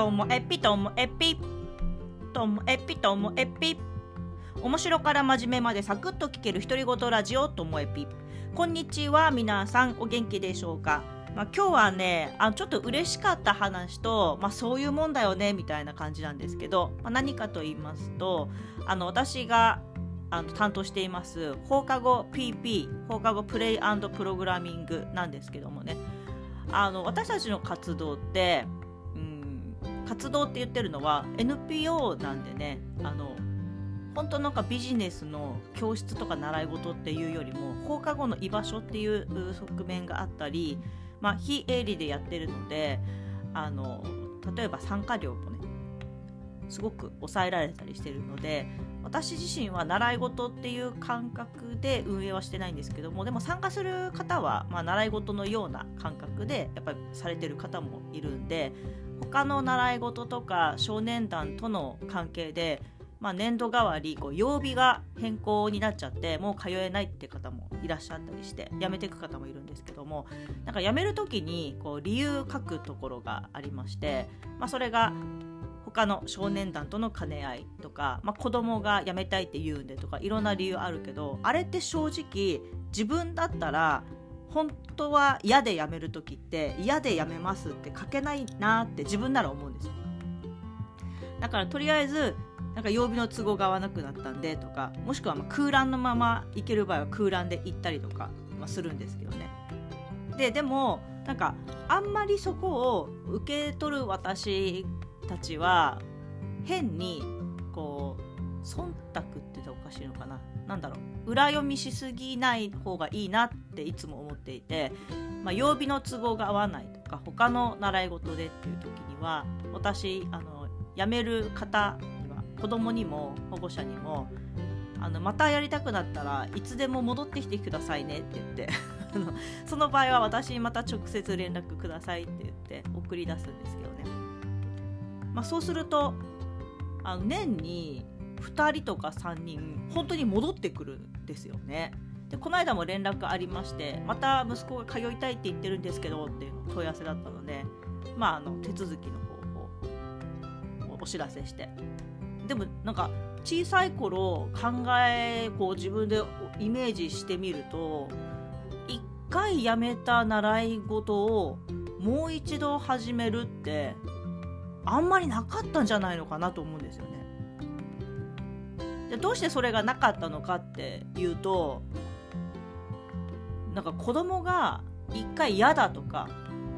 ともえぴともえぴともえぴともえぴ面白から真面目までサクッと聞ける独り言ラジオともえぴこんにちは皆さん。お元気でしょうか？まあ、今日はねあちょっと嬉しかった話と、まあ、そういうもんだよねみたいな感じなんですけど、まあ、何かと言いますとあの私があの担当しています放課後 PP 放課後プレイプログラミングなんですけどもね。あの私たちの活動ってうん活動って言ってるのは NPO なんでねあの本当なんかビジネスの教室とか習い事っていうよりも放課後の居場所っていう側面があったり、まあ、非営利でやってるのであの例えば参加料もねすごく抑えられたりしてるので私自身は習い事っていう感覚で運営はしてないんですけどもでも参加する方は、まあ、習い事のような感覚でやっぱりされてる方もいるんで他の習い事とか少年団との関係で、まあ、年度代わりこう曜日が変更になっちゃってもう通えないって方もいらっしゃったりして辞めていく方もいるんですけどもなんか辞める時にこう理由書くところがありまして、まあ、それが他の少年団との兼ね合いとか、まあ、子供が辞めたいって言うんでとかいろんな理由あるけどあれって正直自分だったら本当は嫌で辞める時って嫌で辞めますって書けないなって自分なら思うんですよ。だからとりあえずなんか曜日の都合が合わなくなったんでとかもしくはま空欄のまま行ける場合は空欄で行ったりとか、まあ、するんですけどね。ででもなんかあんまりそこを受け取る私たちは変に忖度って言ったらおかしいのかな？何だろう？裏読みしすぎない方がいいなっていつも思っていて、まあ、曜日の都合が合わないとか他の習い事でっていう時には私あの辞める方には子供にも保護者にもあのまたやりたくなったらいつでも戻ってきてくださいねって言って その場合は私にまた直接連絡くださいって言って送り出すんですけどね。まあ、そうするとあの年に2人とか3人本当に戻ってくるんですよね。でこの間も連絡ありましてまた息子が通いたいって言ってるんですけどっていう問い合わせだったので、まあ、あの手続きの方法をお知らせしてでもなんか小さい頃考えこう自分でイメージしてみると1回やめた習い事をもう一度始めるってあんまりなかったんじゃないのかなと思うんですよね。でどうしてそれがなかったのかっていうとなんか子供が一回嫌だとか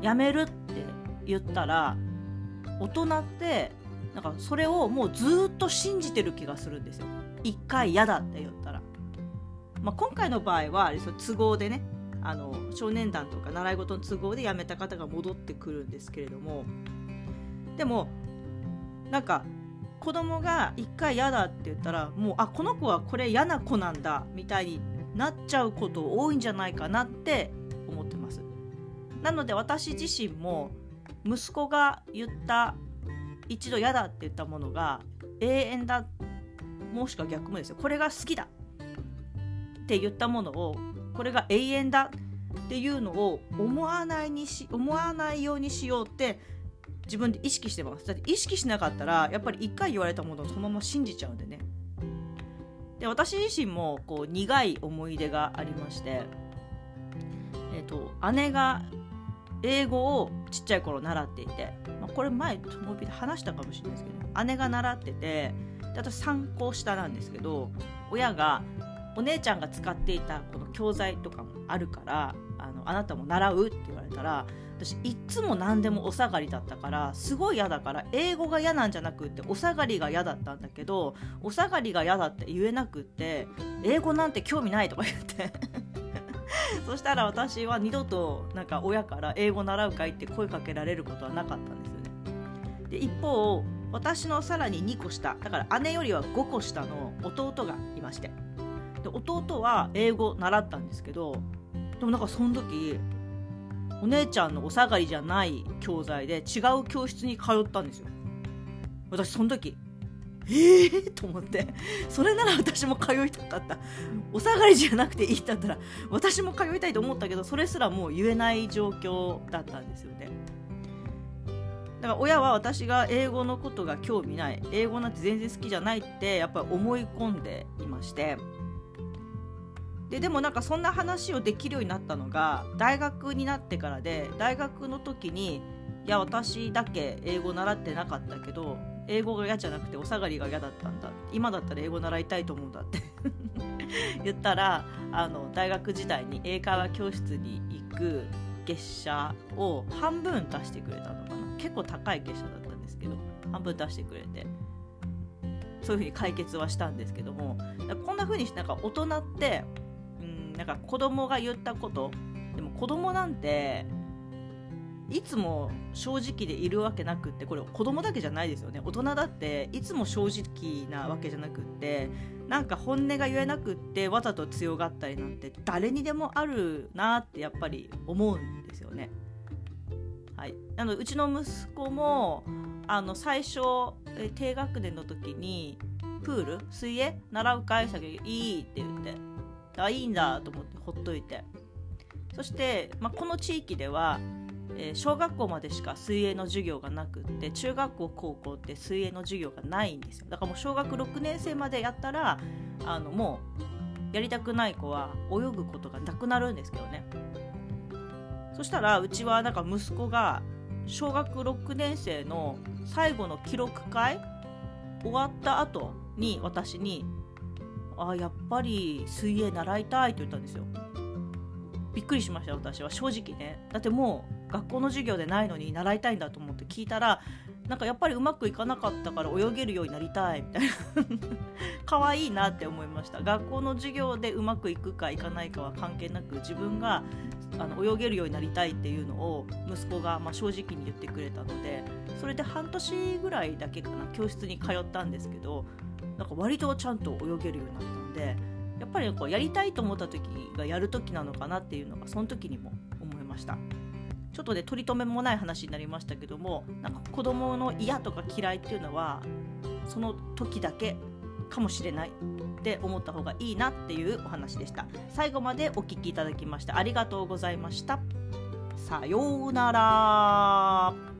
やめるって言ったら大人ってなんかそれをもうずっと信じてる気がするんですよ。一回嫌だって言ったら。まあ、今回の場合は都合でねあの少年団とか習い事の都合で辞めた方が戻ってくるんですけれどもでもなんか子供が一回嫌だって言ったらもうあこの子はこれ嫌な子なんだみたいになっちゃうこと多いんじゃないかなって思ってます。なので私自身も息子が言った一度嫌だって言ったものが永遠だもしくは逆もですよ。これが好きだって言ったものをこれが永遠だっていうのを思わないにし思わないようにしようって自分で意識してます。だって意識しなかったらやっぱり一回言われたものをそのまま信じちゃうんでね。で私自身もこう苦い思い出がありましてえっ、ー、と姉が英語をちっちゃい頃習っていて、まあ、これ前ともびで話したかもしれないですけど姉が習っててで私参考下なんですけど親がお姉ちゃんが使っていたこの教材とかもあるからあのあなたも習うって言われたら私いっつも何でもお下がりだったからすごい嫌だから英語が嫌なんじゃなくってお下がりが嫌だったんだけどお下がりが嫌だって言えなくって英語なんて興味ないとか言って そしたら私は二度となんか親から英語習うかいって声かけられることはなかったんですよね。で一方私のさらに2個下だから姉よりは5個下の弟がいましてで弟は英語習ったんですけどでもなんかその時お姉ちゃんのお下がりじゃない教材で違う教室に通ったんですよ。私その時ええー、と思って。それなら私も通いたかった。お下がりじゃなくていいって言ったら私も通いたいと思ったけどそれすらもう言えない状況だったんですよね。だから親は私が英語のことが興味ない。英語なんて全然好きじゃないってやっぱり思い込んでいまして。ででもなんかそんな話をできるようになったのが大学になってからで大学の時にいや私だけ英語習ってなかったけど英語が嫌じゃなくてお下がりが嫌だったんだ。今だったら英語習いたいと思うんだって。言ったらあの大学時代に英会話教室に行く月謝を半分出してくれたのかな。結構高い月謝だったんですけど半分出してくれて。そういうふうに解決はしたんですけどもこんなふうにしてなんか大人ってなんか子供が言ったこと。でも子供なんていつも正直でいるわけなくってこれ子供だけじゃないですよね。大人だっていつも正直なわけじゃなくってなんか本音が言えなくってわざと強がったりなんて誰にでもあるなってやっぱり思うんですよね。はい、なのうちの息子もあの最初低学年の時にプール？水泳？習う会社がいいって言って。あいいんだと思ってほっといて。そして、まあ、この地域ではえー、小学校までしか水泳の授業がなくって中学校高校って水泳の授業がないんですよ。だからもう小学6年生までやったらあのもうやりたくない子は泳ぐことがなくなるんですけどね。そしたらうちはなんか息子が小学6年生の最後の記録会終わった後に私に「あやっぱり水泳習いたい」って言ったんですよ。びっくりしました私は。正直ね。だってもう学校の授業でないのに習いたいんだと思って聞いたらなんかやっぱりうまくいかなかったから泳げるようになりたいみたいな。可愛いなって思いました。学校の授業でうまくいくかいかないかは関係なく自分があの泳げるようになりたいっていうのを息子がまあ正直に言ってくれたのでそれで半年ぐらいだけかな教室に通ったんですけどなんか割とちゃんと泳げるようになったんでやっぱりこうやりたいと思った時がやる時なのかなっていうのがその時にも思いました。ちょっとね取り留めもない話になりましたけどもなんか子供の嫌とか嫌いっていうのはその時だけかもしれないって思った方がいいなっていうお話でした。最後までお聴きいただきましてありがとうございました。さようなら。